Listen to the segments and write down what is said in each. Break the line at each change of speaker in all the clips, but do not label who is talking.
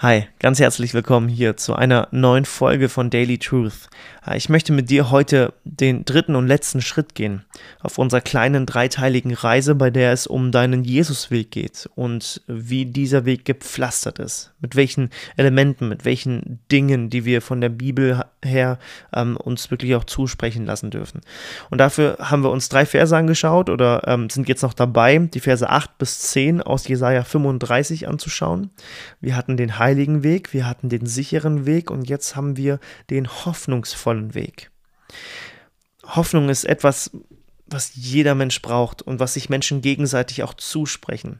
Hi, ganz herzlich willkommen hier zu einer neuen Folge von Daily Truth. Äh, ich möchte mit dir heute den dritten und letzten Schritt gehen auf unserer kleinen dreiteiligen Reise, bei der es um deinen Jesusweg geht und wie dieser Weg gepflastert ist, mit welchen Elementen, mit welchen Dingen, die wir von der Bibel her ähm, uns wirklich auch zusprechen lassen dürfen. Und dafür haben wir uns drei Verse angeschaut oder ähm, sind jetzt noch dabei, die Verse 8 bis 10 aus Jesaja 35 anzuschauen. Wir hatten den heiligen Weg, wir hatten den sicheren Weg und jetzt haben wir den hoffnungsvollen Weg. Hoffnung ist etwas, was jeder Mensch braucht und was sich Menschen gegenseitig auch zusprechen.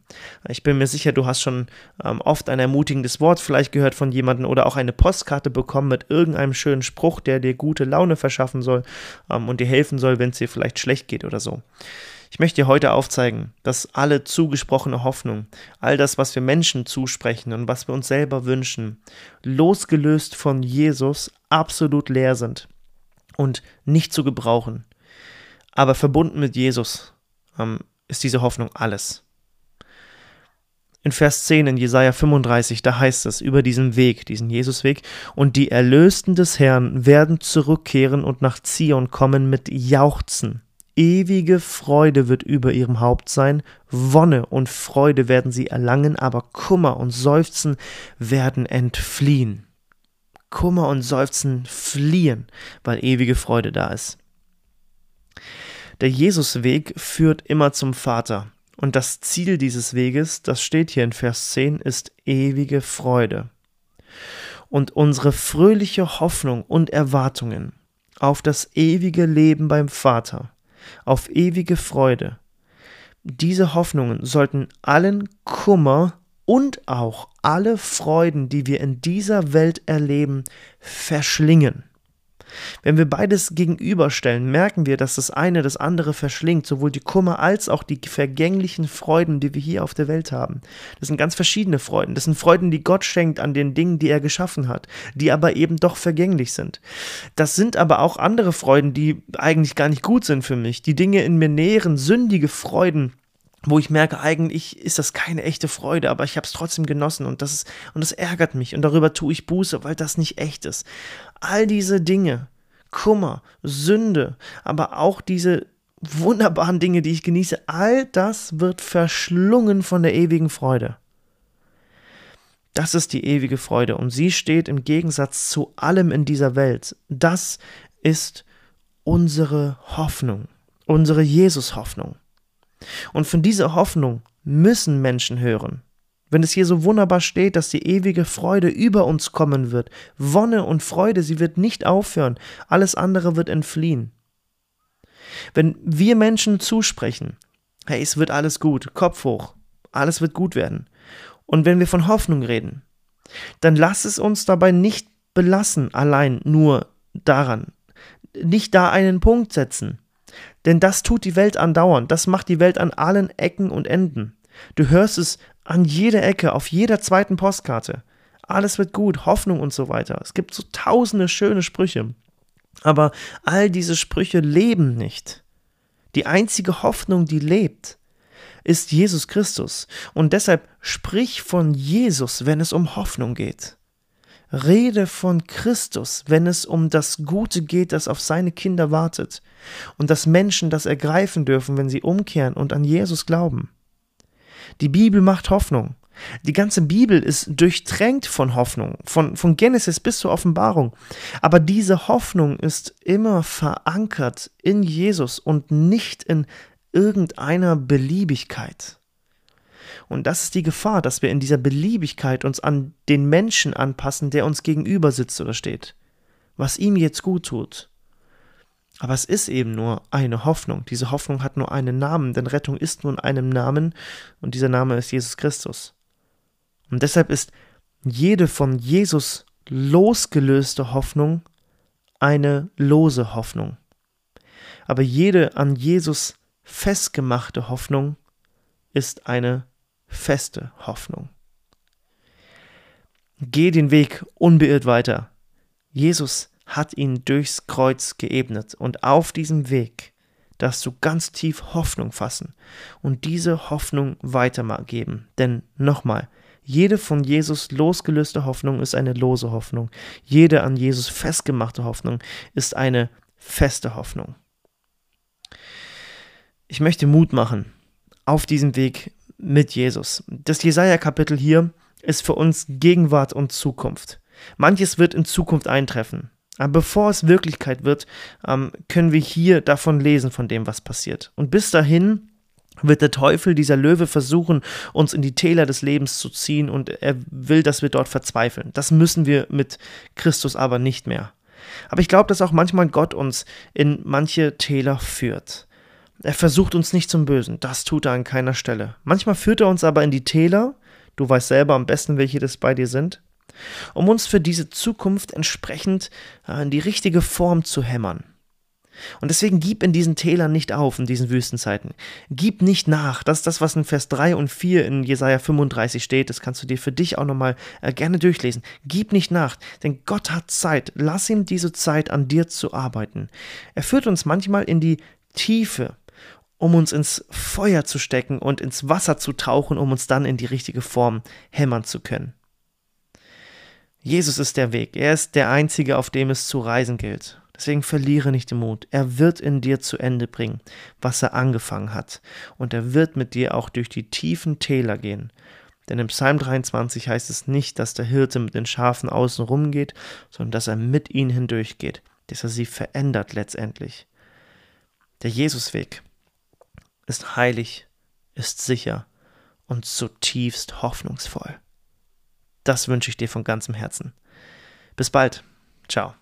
Ich bin mir sicher, du hast schon ähm, oft ein ermutigendes Wort vielleicht gehört von jemandem oder auch eine Postkarte bekommen mit irgendeinem schönen Spruch, der dir gute Laune verschaffen soll ähm, und dir helfen soll, wenn es dir vielleicht schlecht geht oder so. Ich möchte dir heute aufzeigen, dass alle zugesprochene Hoffnung, all das, was wir Menschen zusprechen und was wir uns selber wünschen, losgelöst von Jesus absolut leer sind und nicht zu gebrauchen. Aber verbunden mit Jesus ähm, ist diese Hoffnung alles. In Vers 10 in Jesaja 35, da heißt es über diesen Weg, diesen Jesusweg, und die Erlösten des Herrn werden zurückkehren und nach Zion kommen mit Jauchzen Ewige Freude wird über ihrem Haupt sein, Wonne und Freude werden sie erlangen, aber Kummer und Seufzen werden entfliehen. Kummer und Seufzen fliehen, weil ewige Freude da ist. Der Jesusweg führt immer zum Vater. Und das Ziel dieses Weges, das steht hier in Vers 10, ist ewige Freude. Und unsere fröhliche Hoffnung und Erwartungen auf das ewige Leben beim Vater auf ewige Freude. Diese Hoffnungen sollten allen Kummer und auch alle Freuden, die wir in dieser Welt erleben, verschlingen. Wenn wir beides gegenüberstellen, merken wir, dass das eine das andere verschlingt, sowohl die Kummer als auch die vergänglichen Freuden, die wir hier auf der Welt haben. Das sind ganz verschiedene Freuden. Das sind Freuden, die Gott schenkt an den Dingen, die er geschaffen hat, die aber eben doch vergänglich sind. Das sind aber auch andere Freuden, die eigentlich gar nicht gut sind für mich. Die Dinge in mir nähren, sündige Freuden, wo ich merke, eigentlich ist das keine echte Freude, aber ich habe es trotzdem genossen und das ist, und das ärgert mich und darüber tue ich Buße, weil das nicht echt ist. All diese Dinge, Kummer, Sünde, aber auch diese wunderbaren Dinge, die ich genieße, all das wird verschlungen von der ewigen Freude. Das ist die ewige Freude und sie steht im Gegensatz zu allem in dieser Welt. Das ist unsere Hoffnung, unsere Jesus-Hoffnung. Und von dieser Hoffnung müssen Menschen hören. Wenn es hier so wunderbar steht, dass die ewige Freude über uns kommen wird, Wonne und Freude, sie wird nicht aufhören, alles andere wird entfliehen. Wenn wir Menschen zusprechen, hey, es wird alles gut, Kopf hoch, alles wird gut werden. Und wenn wir von Hoffnung reden, dann lass es uns dabei nicht belassen, allein nur daran. Nicht da einen Punkt setzen. Denn das tut die Welt andauernd, das macht die Welt an allen Ecken und Enden. Du hörst es an jeder Ecke, auf jeder zweiten Postkarte. Alles wird gut, Hoffnung und so weiter. Es gibt so tausende schöne Sprüche. Aber all diese Sprüche leben nicht. Die einzige Hoffnung, die lebt, ist Jesus Christus. Und deshalb sprich von Jesus, wenn es um Hoffnung geht. Rede von Christus, wenn es um das Gute geht, das auf seine Kinder wartet. Und dass Menschen das ergreifen dürfen, wenn sie umkehren und an Jesus glauben. Die Bibel macht Hoffnung. Die ganze Bibel ist durchtränkt von Hoffnung, von, von Genesis bis zur Offenbarung. Aber diese Hoffnung ist immer verankert in Jesus und nicht in irgendeiner Beliebigkeit. Und das ist die Gefahr, dass wir in dieser Beliebigkeit uns an den Menschen anpassen, der uns gegenüber sitzt oder steht, was ihm jetzt gut tut. Aber es ist eben nur eine Hoffnung. Diese Hoffnung hat nur einen Namen, denn Rettung ist nur in einem Namen und dieser Name ist Jesus Christus. Und deshalb ist jede von Jesus losgelöste Hoffnung eine lose Hoffnung. Aber jede an Jesus festgemachte Hoffnung ist eine feste Hoffnung. Geh den Weg unbeirrt weiter. Jesus hat ihn durchs Kreuz geebnet und auf diesem Weg darfst du ganz tief Hoffnung fassen und diese Hoffnung weitergeben. Denn nochmal, Jede von Jesus losgelöste Hoffnung ist eine lose Hoffnung. Jede an Jesus festgemachte Hoffnung ist eine feste Hoffnung. Ich möchte Mut machen auf diesem Weg mit Jesus. Das Jesaja-Kapitel hier ist für uns Gegenwart und Zukunft. Manches wird in Zukunft eintreffen. Aber bevor es Wirklichkeit wird, ähm, können wir hier davon lesen, von dem, was passiert. Und bis dahin wird der Teufel, dieser Löwe, versuchen, uns in die Täler des Lebens zu ziehen und er will, dass wir dort verzweifeln. Das müssen wir mit Christus aber nicht mehr. Aber ich glaube, dass auch manchmal Gott uns in manche Täler führt. Er versucht uns nicht zum Bösen, das tut er an keiner Stelle. Manchmal führt er uns aber in die Täler, du weißt selber am besten, welche das bei dir sind, um uns für diese Zukunft entsprechend äh, in die richtige Form zu hämmern. Und deswegen gib in diesen Tälern nicht auf, in diesen Wüstenzeiten. Gib nicht nach. Das ist das, was in Vers 3 und 4 in Jesaja 35 steht. Das kannst du dir für dich auch nochmal äh, gerne durchlesen. Gib nicht nach, denn Gott hat Zeit. Lass ihm diese Zeit, an dir zu arbeiten. Er führt uns manchmal in die Tiefe, um uns ins Feuer zu stecken und ins Wasser zu tauchen, um uns dann in die richtige Form hämmern zu können. Jesus ist der Weg. Er ist der einzige, auf dem es zu reisen gilt. Deswegen verliere nicht den Mut. Er wird in dir zu Ende bringen, was er angefangen hat. Und er wird mit dir auch durch die tiefen Täler gehen. Denn im Psalm 23 heißt es nicht, dass der Hirte mit den Schafen außen rumgeht, sondern dass er mit ihnen hindurchgeht, dass er sie verändert letztendlich. Der Jesusweg ist heilig, ist sicher und zutiefst hoffnungsvoll. Das wünsche ich dir von ganzem Herzen. Bis bald. Ciao.